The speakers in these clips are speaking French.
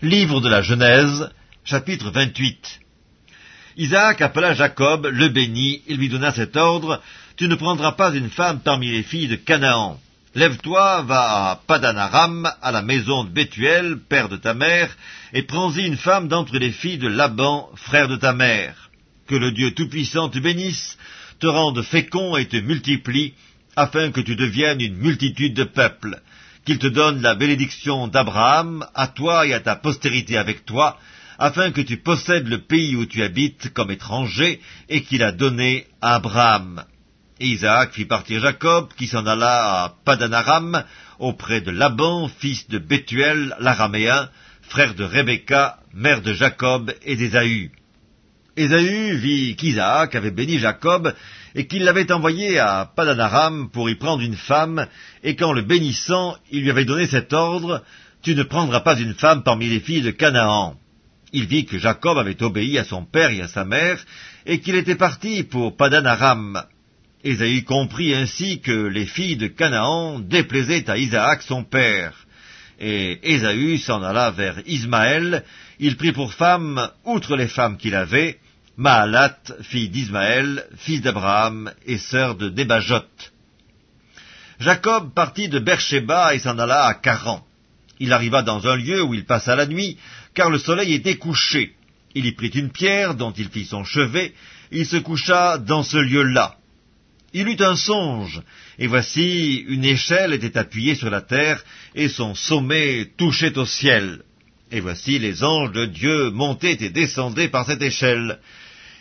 Livre de la Genèse, chapitre 28 Isaac appela Jacob, le bénit, et lui donna cet ordre, Tu ne prendras pas une femme parmi les filles de Canaan. Lève-toi, va à Padanaram, à la maison de Bethuel, père de ta mère, et prends-y une femme d'entre les filles de Laban, frère de ta mère. Que le Dieu Tout-Puissant te bénisse, te rende fécond et te multiplie, afin que tu deviennes une multitude de peuples qu'il te donne la bénédiction d'Abraham, à toi et à ta postérité avec toi, afin que tu possèdes le pays où tu habites comme étranger, et qu'il a donné à Abraham. Isaac fit partir Jacob, qui s'en alla à Padanaram, auprès de Laban, fils de Bethuel, l'araméen, frère de Rebecca, mère de Jacob et d'Ésaü. Ésaü vit qu'Isaac avait béni Jacob et qu'il l'avait envoyé à Padanaram pour y prendre une femme, et qu'en le bénissant, il lui avait donné cet ordre, Tu ne prendras pas une femme parmi les filles de Canaan. Il vit que Jacob avait obéi à son père et à sa mère, et qu'il était parti pour Padanaram. Ésaü comprit ainsi que les filles de Canaan déplaisaient à Isaac son père. Et Ésaü s'en alla vers Ismaël, il prit pour femme, outre les femmes qu'il avait, Maalat, fille d'Ismaël, fils d'Abraham et sœur de Débajot. Jacob partit de Beersheba et s'en alla à Caran. Il arriva dans un lieu où il passa la nuit, car le soleil était couché. Il y prit une pierre dont il fit son chevet, et il se coucha dans ce lieu-là. Il eut un songe, et voici une échelle était appuyée sur la terre, et son sommet touchait au ciel. Et voici les anges de Dieu montaient et descendaient par cette échelle.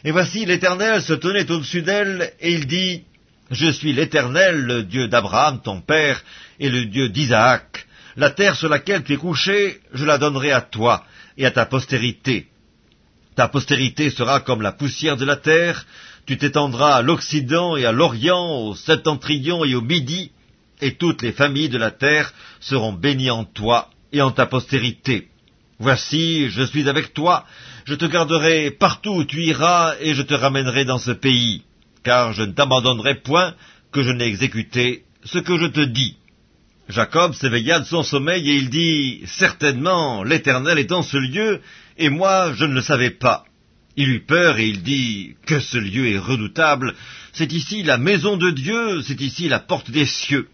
Et voici l'Éternel se tenait au-dessus d'elle, et il dit, Je suis l'Éternel, le Dieu d'Abraham, ton père, et le Dieu d'Isaac. La terre sur laquelle tu es couché, je la donnerai à toi et à ta postérité. Ta postérité sera comme la poussière de la terre, tu t'étendras à l'Occident et à l'Orient, au septentrion et au Midi, et toutes les familles de la terre seront bénies en toi et en ta postérité. Voici, je suis avec toi, je te garderai partout où tu iras, et je te ramènerai dans ce pays, car je ne t'abandonnerai point que je n'ai exécuté ce que je te dis. Jacob s'éveilla de son sommeil, et il dit, Certainement, l'Éternel est en ce lieu, et moi je ne le savais pas. Il eut peur, et il dit, Que ce lieu est redoutable, c'est ici la maison de Dieu, c'est ici la porte des cieux.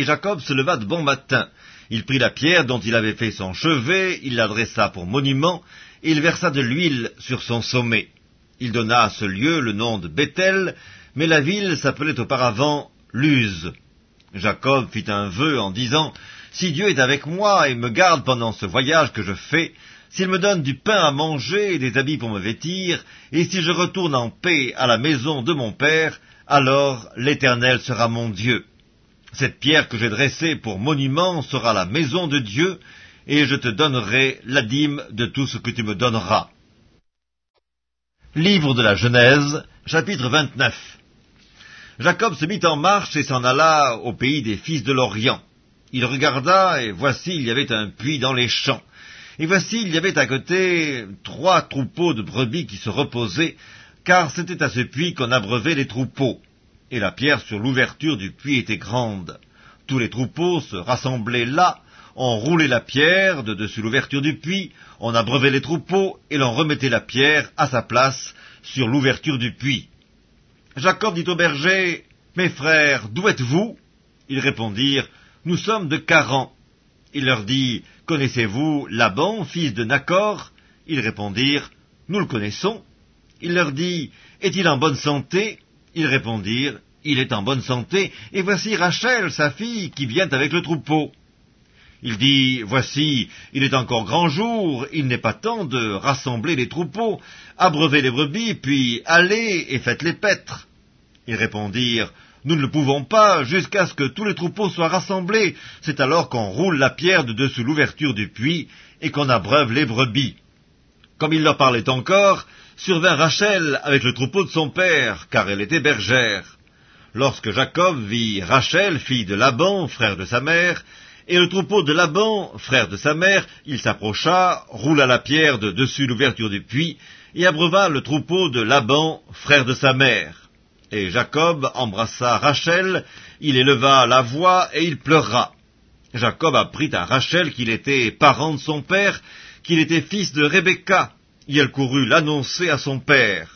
Et Jacob se leva de bon matin, il prit la pierre dont il avait fait son chevet, il l'adressa pour monument, et il versa de l'huile sur son sommet. Il donna à ce lieu le nom de Bethel, mais la ville s'appelait auparavant Luz. Jacob fit un vœu en disant, Si Dieu est avec moi et me garde pendant ce voyage que je fais, s'il me donne du pain à manger et des habits pour me vêtir, et si je retourne en paix à la maison de mon père, alors l'Éternel sera mon Dieu. Cette pierre que j'ai dressée pour monument sera la maison de Dieu, et je te donnerai la dîme de tout ce que tu me donneras. Livre de la Genèse, chapitre 29 Jacob se mit en marche et s'en alla au pays des fils de l'Orient. Il regarda, et voici il y avait un puits dans les champs. Et voici il y avait à côté trois troupeaux de brebis qui se reposaient, car c'était à ce puits qu'on abreuvait les troupeaux et la pierre sur l'ouverture du puits était grande. Tous les troupeaux se rassemblaient là, on roulait la pierre de dessus l'ouverture du puits, on abreuvait les troupeaux, et l'on remettait la pierre à sa place sur l'ouverture du puits. Jacob dit au berger, Mes frères, d'où êtes-vous? Ils répondirent, Nous sommes de Caran. Il leur dit, Connaissez-vous Laban, fils de Nacor? Ils répondirent, Nous le connaissons. Il leur dit, Est-il en bonne santé? Ils répondirent, Il est en bonne santé, et voici Rachel, sa fille, qui vient avec le troupeau. Il dit, Voici, il est encore grand jour, il n'est pas temps de rassembler les troupeaux, abreuvez les brebis, puis allez et faites les paître. Ils répondirent, Nous ne le pouvons pas, jusqu'à ce que tous les troupeaux soient rassemblés. C'est alors qu'on roule la pierre de dessous l'ouverture du puits, et qu'on abreuve les brebis. Comme il leur parlait encore, survint Rachel avec le troupeau de son père, car elle était bergère. Lorsque Jacob vit Rachel, fille de Laban, frère de sa mère, et le troupeau de Laban, frère de sa mère, il s'approcha, roula la pierre de dessus l'ouverture du puits, et abreuva le troupeau de Laban, frère de sa mère. Et Jacob embrassa Rachel, il éleva la voix, et il pleura. Jacob apprit à Rachel qu'il était parent de son père, qu'il était fils de Rebecca, et elle courut l'annoncer à son père.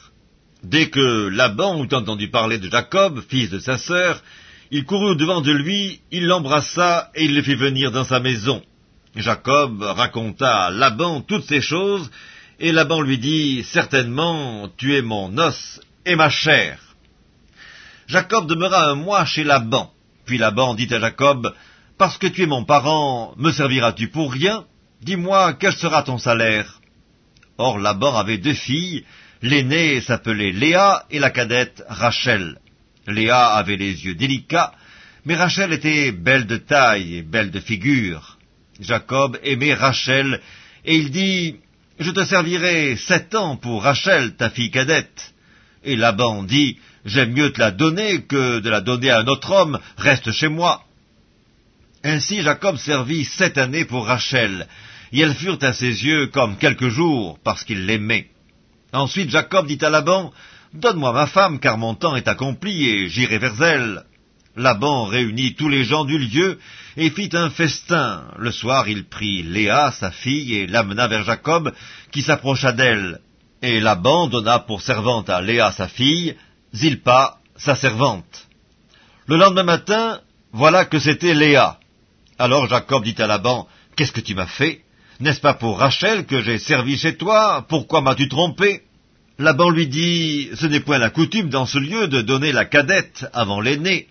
Dès que Laban eut entendu parler de Jacob, fils de sa sœur, il courut au-devant de lui, il l'embrassa et il le fit venir dans sa maison. Jacob raconta à Laban toutes ces choses, et Laban lui dit, Certainement, tu es mon os et ma chair. Jacob demeura un mois chez Laban. Puis Laban dit à Jacob, Parce que tu es mon parent, me serviras-tu pour rien? Dis-moi, quel sera ton salaire? Or Laban avait deux filles, l'aînée s'appelait Léa et la cadette Rachel. Léa avait les yeux délicats, mais Rachel était belle de taille et belle de figure. Jacob aimait Rachel, et il dit, Je te servirai sept ans pour Rachel, ta fille cadette. Et Laban dit, J'aime mieux te la donner que de la donner à un autre homme, reste chez moi. Ainsi Jacob servit sept années pour Rachel, et elles furent à ses yeux comme quelques jours, parce qu'il l'aimait. Ensuite Jacob dit à Laban, Donne-moi ma femme, car mon temps est accompli, et j'irai vers elle. Laban réunit tous les gens du lieu, et fit un festin. Le soir il prit Léa, sa fille, et l'amena vers Jacob, qui s'approcha d'elle. Et Laban donna pour servante à Léa, sa fille, Zilpa, sa servante. Le lendemain matin, voilà que c'était Léa. Alors Jacob dit à Laban, Qu'est-ce que tu m'as fait? N'est-ce pas pour Rachel que j'ai servi chez toi? Pourquoi m'as-tu trompé? Laban lui dit, Ce n'est point la coutume dans ce lieu de donner la cadette avant l'aînée.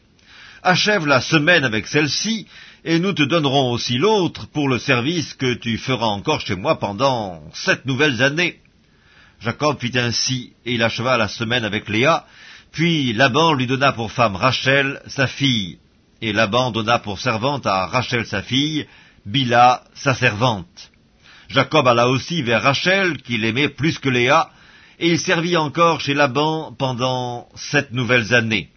Achève la semaine avec celle-ci, et nous te donnerons aussi l'autre pour le service que tu feras encore chez moi pendant sept nouvelles années. Jacob fit ainsi, et il acheva la semaine avec Léa, puis Laban lui donna pour femme Rachel, sa fille, et Laban donna pour servante à Rachel sa fille, Bila, sa servante. Jacob alla aussi vers Rachel, qu'il aimait plus que Léa, et il servit encore chez Laban pendant sept nouvelles années.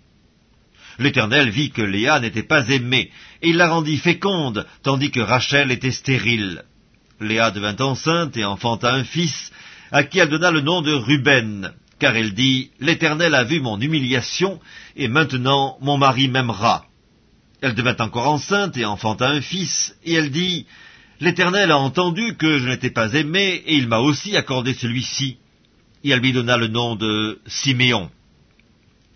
L'Éternel vit que Léa n'était pas aimée, et il la rendit féconde, tandis que Rachel était stérile. Léa devint enceinte et enfanta un fils, à qui elle donna le nom de Ruben, car elle dit, L'Éternel a vu mon humiliation, et maintenant mon mari m'aimera. Elle devint encore enceinte et enfanta un fils, et elle dit, L'Éternel a entendu que je n'étais pas aimée, et il m'a aussi accordé celui-ci. Et elle lui donna le nom de Siméon.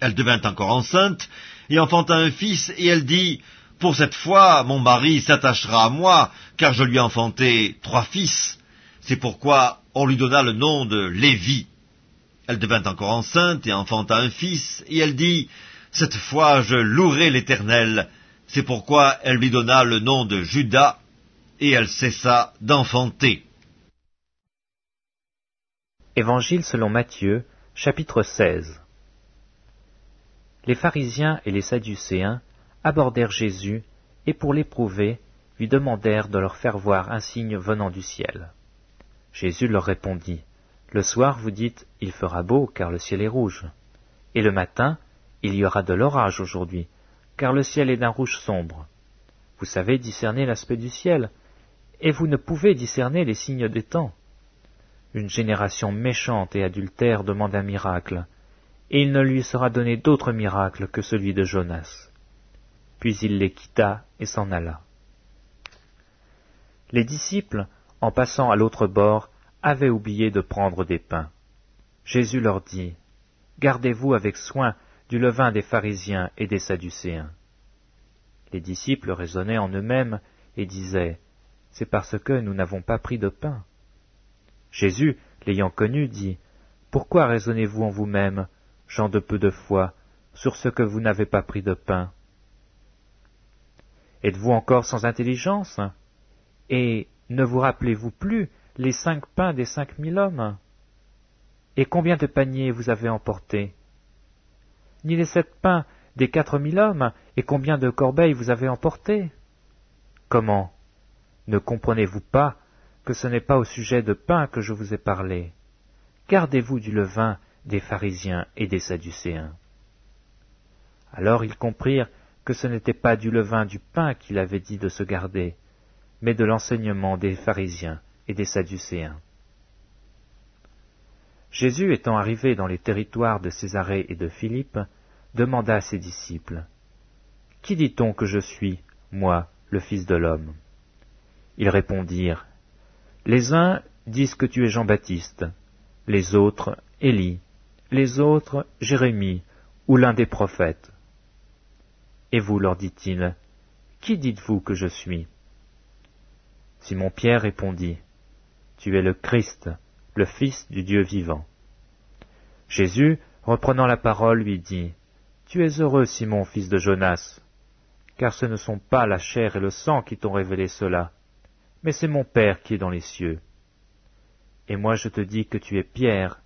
Elle devint encore enceinte, et enfanta un fils, et elle dit, Pour cette fois, mon mari s'attachera à moi, car je lui ai enfanté trois fils. C'est pourquoi on lui donna le nom de Lévi. Elle devint encore enceinte et enfanta un fils, et elle dit, Cette fois je louerai l'Éternel. C'est pourquoi elle lui donna le nom de Judas, et elle cessa d'enfanter. Évangile selon Matthieu, chapitre 16 Les pharisiens et les sadducéens abordèrent Jésus, et pour l'éprouver, lui demandèrent de leur faire voir un signe venant du ciel. Jésus leur répondit, Le soir vous dites, Il fera beau, car le ciel est rouge. Et le matin, il y aura de l'orage aujourd'hui, car le ciel est d'un rouge sombre. Vous savez discerner l'aspect du ciel, et vous ne pouvez discerner les signes des temps. Une génération méchante et adultère demande un miracle, et il ne lui sera donné d'autre miracle que celui de Jonas. Puis il les quitta et s'en alla. Les disciples, en passant à l'autre bord, avaient oublié de prendre des pains. Jésus leur dit, Gardez-vous avec soin du levain des pharisiens et des sadducéens. Les disciples raisonnaient en eux-mêmes et disaient, C'est parce que nous n'avons pas pris de pain. Jésus, l'ayant connu, dit, Pourquoi raisonnez-vous en vous-même, gens de peu de foi, sur ce que vous n'avez pas pris de pain? Êtes-vous encore sans intelligence? Et ne vous rappelez-vous plus les cinq pains des cinq mille hommes? Et combien de paniers vous avez emportés? Ni les sept pains des quatre mille hommes, et combien de corbeilles vous avez emportés Comment? Ne comprenez-vous pas que ce n'est pas au sujet de pain que je vous ai parlé? Gardez-vous du levain des pharisiens et des sadducéens. Alors ils comprirent que ce n'était pas du levain du pain qu'il avait dit de se garder, mais de l'enseignement des pharisiens et des sadducéens. Jésus étant arrivé dans les territoires de Césarée et de Philippe, demanda à ses disciples, Qui dit-on que je suis, moi, le Fils de l'homme? Ils répondirent, Les uns disent que tu es Jean-Baptiste, les autres Élie, les autres Jérémie ou l'un des prophètes. Et vous, leur dit-il, qui dites-vous que je suis? Simon Pierre répondit, Tu es le Christ, le Fils du Dieu vivant. Jésus, reprenant la parole, lui dit, Tu es heureux, Simon, fils de Jonas, car ce ne sont pas la chair et le sang qui t'ont révélé cela, mais c'est mon Père qui est dans les cieux. Et moi je te dis que tu es Pierre,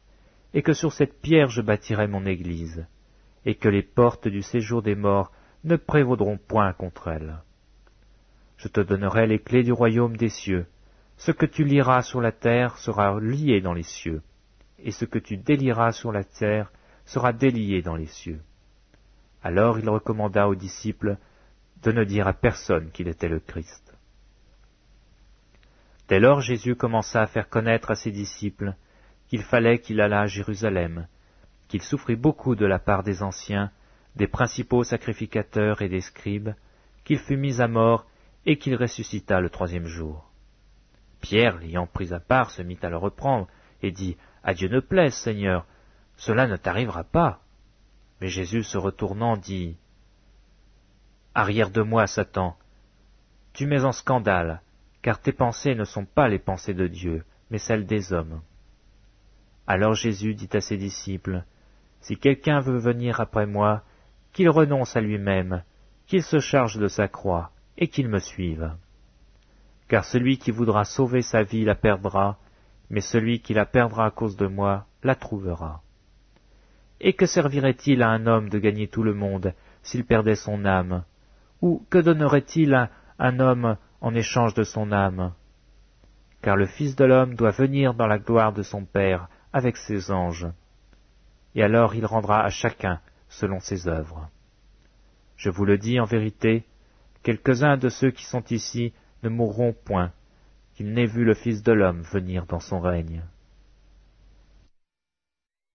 et que sur cette pierre je bâtirai mon Église, et que les portes du séjour des morts ne prévaudront point contre elle. Je te donnerai les clés du royaume des cieux. Ce que tu liras sur la terre sera lié dans les cieux, et ce que tu délieras sur la terre sera délié dans les cieux. Alors il recommanda aux disciples de ne dire à personne qu'il était le Christ. Dès lors Jésus commença à faire connaître à ses disciples qu'il fallait qu'il allât à Jérusalem, qu'il souffrit beaucoup de la part des anciens, des principaux sacrificateurs et des scribes, qu'il fut mis à mort et qu'il ressuscita le troisième jour. Pierre, l'ayant pris à part, se mit à le reprendre et dit, À Dieu ne plaise, Seigneur, cela ne t'arrivera pas. Mais Jésus se retournant dit, Arrière de moi, Satan, tu mets en scandale, car tes pensées ne sont pas les pensées de Dieu, mais celles des hommes. Alors Jésus dit à ses disciples, Si quelqu'un veut venir après moi, qu'il renonce à lui-même, qu'il se charge de sa croix, et qu'il me suive. Car celui qui voudra sauver sa vie la perdra, mais celui qui la perdra à cause de moi la trouvera. Et que servirait-il à un homme de gagner tout le monde s'il perdait son âme? Ou que donnerait-il à un homme en échange de son âme Car le Fils de l'homme doit venir dans la gloire de son Père avec ses anges. Et alors il rendra à chacun selon ses œuvres. Je vous le dis en vérité, quelques-uns de ceux qui sont ici ne mourront point, qu'ils n'aient vu le Fils de l'homme venir dans son règne.